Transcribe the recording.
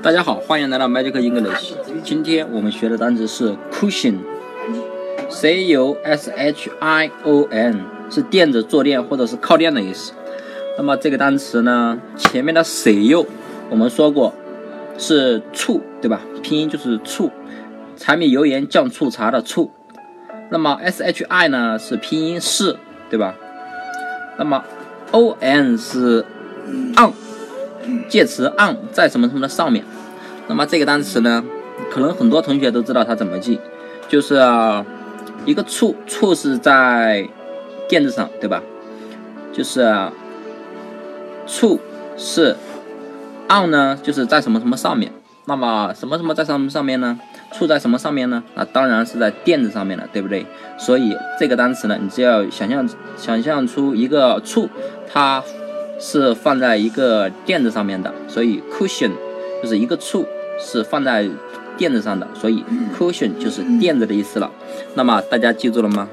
大家好，欢迎来到 Magic English。今天我们学的单词是 cushion，c u s h i o n，是垫子、坐垫或者是靠垫的意思。那么这个单词呢，前面的 c u 我们说过是醋，对吧？拼音就是醋，柴米油盐酱醋茶的醋。那么 s h i 呢是拼音是，对吧？那么 o n 是 on。介词 on 在什么什么的上面，那么这个单词呢，可能很多同学都知道它怎么记，就是一个处，处是在垫子上，对吧？就是处是 on 呢，就是在什么什么上面。那么什么什么在什么上面呢？处在什么上面呢？那当然是在垫子上面了，对不对？所以这个单词呢，你只要想象想象出一个处，它。是放在一个垫子上面的，所以 cushion 就是一个处是放在垫子上的，所以 cushion 就是垫子的意思了。那么大家记住了吗？